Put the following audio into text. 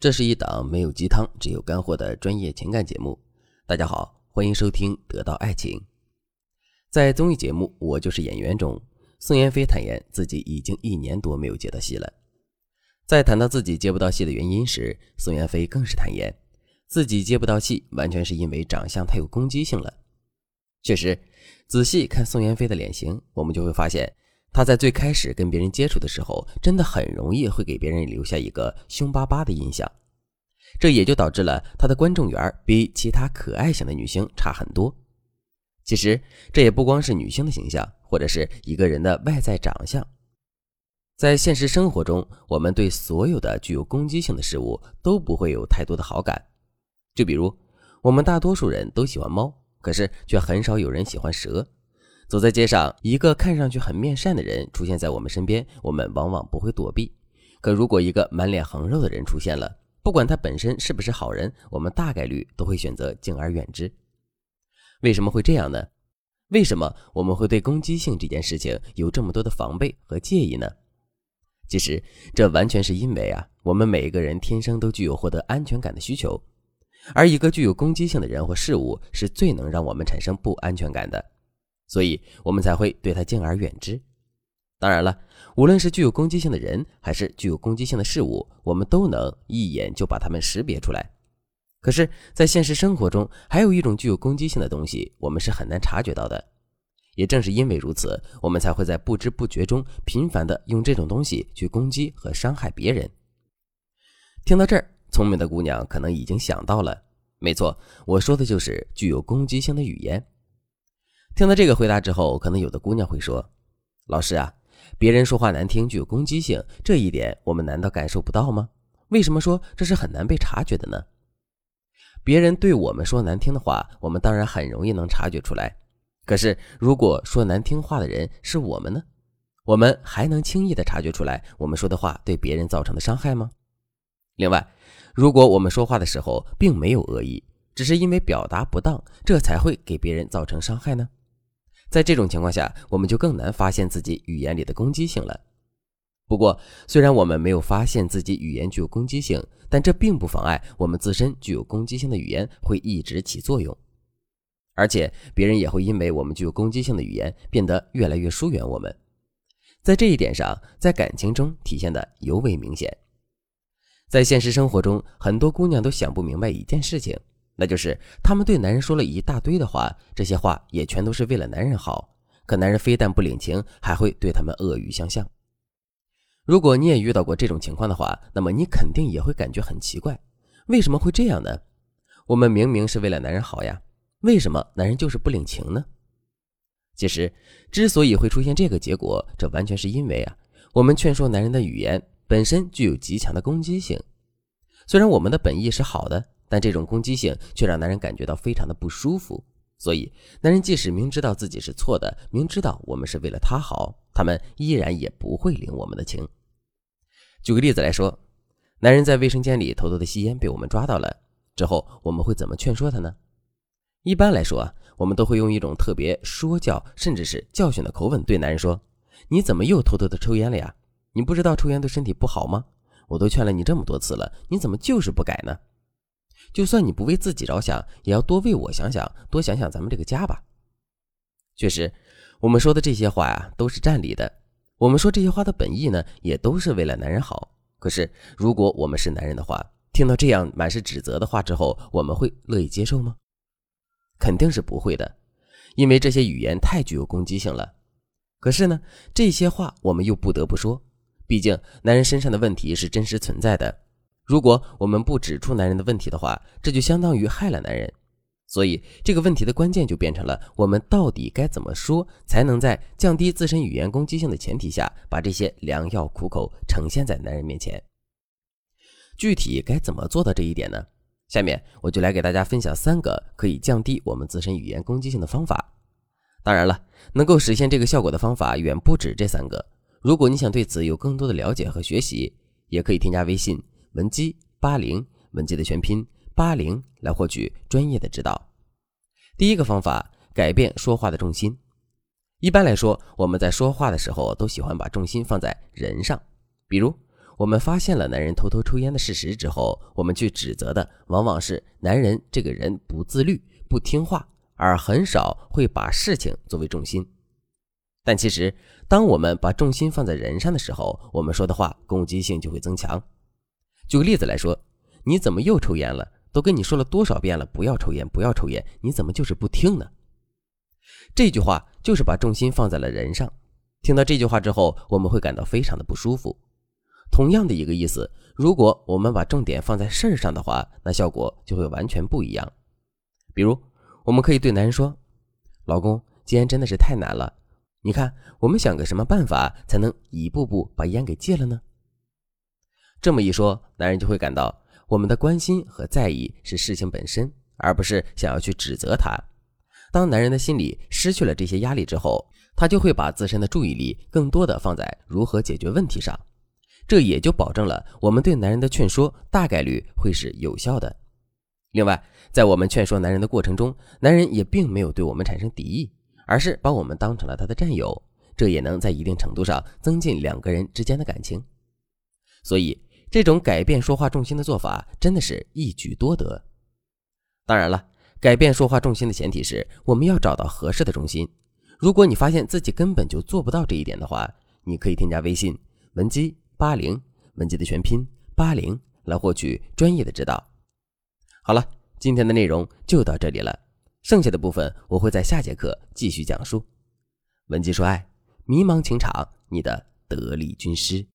这是一档没有鸡汤，只有干货的专业情感节目。大家好，欢迎收听《得到爱情》。在综艺节目《我就是演员》中，宋妍霏坦言自己已经一年多没有接到戏了。在谈到自己接不到戏的原因时，宋妍霏更是坦言，自己接不到戏完全是因为长相太有攻击性了。确实，仔细看宋妍霏的脸型，我们就会发现。他在最开始跟别人接触的时候，真的很容易会给别人留下一个凶巴巴的印象，这也就导致了他的观众缘比其他可爱型的女星差很多。其实这也不光是女性的形象，或者是一个人的外在长相，在现实生活中，我们对所有的具有攻击性的事物都不会有太多的好感。就比如，我们大多数人都喜欢猫，可是却很少有人喜欢蛇。走在街上，一个看上去很面善的人出现在我们身边，我们往往不会躲避。可如果一个满脸横肉的人出现了，不管他本身是不是好人，我们大概率都会选择敬而远之。为什么会这样呢？为什么我们会对攻击性这件事情有这么多的防备和介意呢？其实，这完全是因为啊，我们每一个人天生都具有获得安全感的需求，而一个具有攻击性的人或事物是最能让我们产生不安全感的。所以，我们才会对他敬而远之。当然了，无论是具有攻击性的人，还是具有攻击性的事物，我们都能一眼就把它们识别出来。可是，在现实生活中，还有一种具有攻击性的东西，我们是很难察觉到的。也正是因为如此，我们才会在不知不觉中频繁的用这种东西去攻击和伤害别人。听到这儿，聪明的姑娘可能已经想到了，没错，我说的就是具有攻击性的语言。听到这个回答之后，可能有的姑娘会说：“老师啊，别人说话难听，具有攻击性，这一点我们难道感受不到吗？为什么说这是很难被察觉的呢？别人对我们说难听的话，我们当然很容易能察觉出来。可是，如果说难听话的人是我们呢？我们还能轻易的察觉出来我们说的话对别人造成的伤害吗？另外，如果我们说话的时候并没有恶意，只是因为表达不当，这才会给别人造成伤害呢？”在这种情况下，我们就更难发现自己语言里的攻击性了。不过，虽然我们没有发现自己语言具有攻击性，但这并不妨碍我们自身具有攻击性的语言会一直起作用，而且别人也会因为我们具有攻击性的语言变得越来越疏远我们。在这一点上，在感情中体现的尤为明显。在现实生活中，很多姑娘都想不明白一件事情。那就是他们对男人说了一大堆的话，这些话也全都是为了男人好。可男人非但不领情，还会对他们恶语相向。如果你也遇到过这种情况的话，那么你肯定也会感觉很奇怪，为什么会这样呢？我们明明是为了男人好呀，为什么男人就是不领情呢？其实，之所以会出现这个结果，这完全是因为啊，我们劝说男人的语言本身具有极强的攻击性。虽然我们的本意是好的。但这种攻击性却让男人感觉到非常的不舒服，所以男人即使明知道自己是错的，明知道我们是为了他好，他们依然也不会领我们的情。举个例子来说，男人在卫生间里偷偷的吸烟被我们抓到了之后，我们会怎么劝说他呢？一般来说啊，我们都会用一种特别说教甚至是教训的口吻对男人说：“你怎么又偷偷的抽烟了呀？你不知道抽烟对身体不好吗？我都劝了你这么多次了，你怎么就是不改呢？”就算你不为自己着想，也要多为我想想，多想想咱们这个家吧。确实，我们说的这些话呀，都是占理的。我们说这些话的本意呢，也都是为了男人好。可是，如果我们是男人的话，听到这样满是指责的话之后，我们会乐意接受吗？肯定是不会的，因为这些语言太具有攻击性了。可是呢，这些话我们又不得不说，毕竟男人身上的问题是真实存在的。如果我们不指出男人的问题的话，这就相当于害了男人。所以这个问题的关键就变成了：我们到底该怎么说，才能在降低自身语言攻击性的前提下，把这些良药苦口呈现在男人面前？具体该怎么做到这一点呢？下面我就来给大家分享三个可以降低我们自身语言攻击性的方法。当然了，能够实现这个效果的方法远不止这三个。如果你想对此有更多的了解和学习，也可以添加微信。文姬八零，文姬的全拼八零，来获取专业的指导。第一个方法，改变说话的重心。一般来说，我们在说话的时候都喜欢把重心放在人上，比如我们发现了男人偷偷抽烟的事实之后，我们去指责的往往是男人这个人不自律、不听话，而很少会把事情作为重心。但其实，当我们把重心放在人上的时候，我们说的话攻击性就会增强。举个例子来说，你怎么又抽烟了？都跟你说了多少遍了，不要抽烟，不要抽烟，你怎么就是不听呢？这句话就是把重心放在了人上。听到这句话之后，我们会感到非常的不舒服。同样的一个意思，如果我们把重点放在事儿上的话，那效果就会完全不一样。比如，我们可以对男人说：“老公，戒烟真的是太难了，你看，我们想个什么办法才能一步步把烟给戒了呢？”这么一说，男人就会感到我们的关心和在意是事情本身，而不是想要去指责他。当男人的心里失去了这些压力之后，他就会把自身的注意力更多的放在如何解决问题上，这也就保证了我们对男人的劝说大概率会是有效的。另外，在我们劝说男人的过程中，男人也并没有对我们产生敌意，而是把我们当成了他的战友，这也能在一定程度上增进两个人之间的感情。所以，这种改变说话重心的做法真的是一举多得。当然了。改变说话重心的前提是我们要找到合适的重心。如果你发现自己根本就做不到这一点的话，你可以添加微信文姬八零，文姬的全拼八零，来获取专业的指导。好了，今天的内容就到这里了，剩下的部分我会在下节课继续讲述。文姬说爱，迷茫情场，你的得力军师。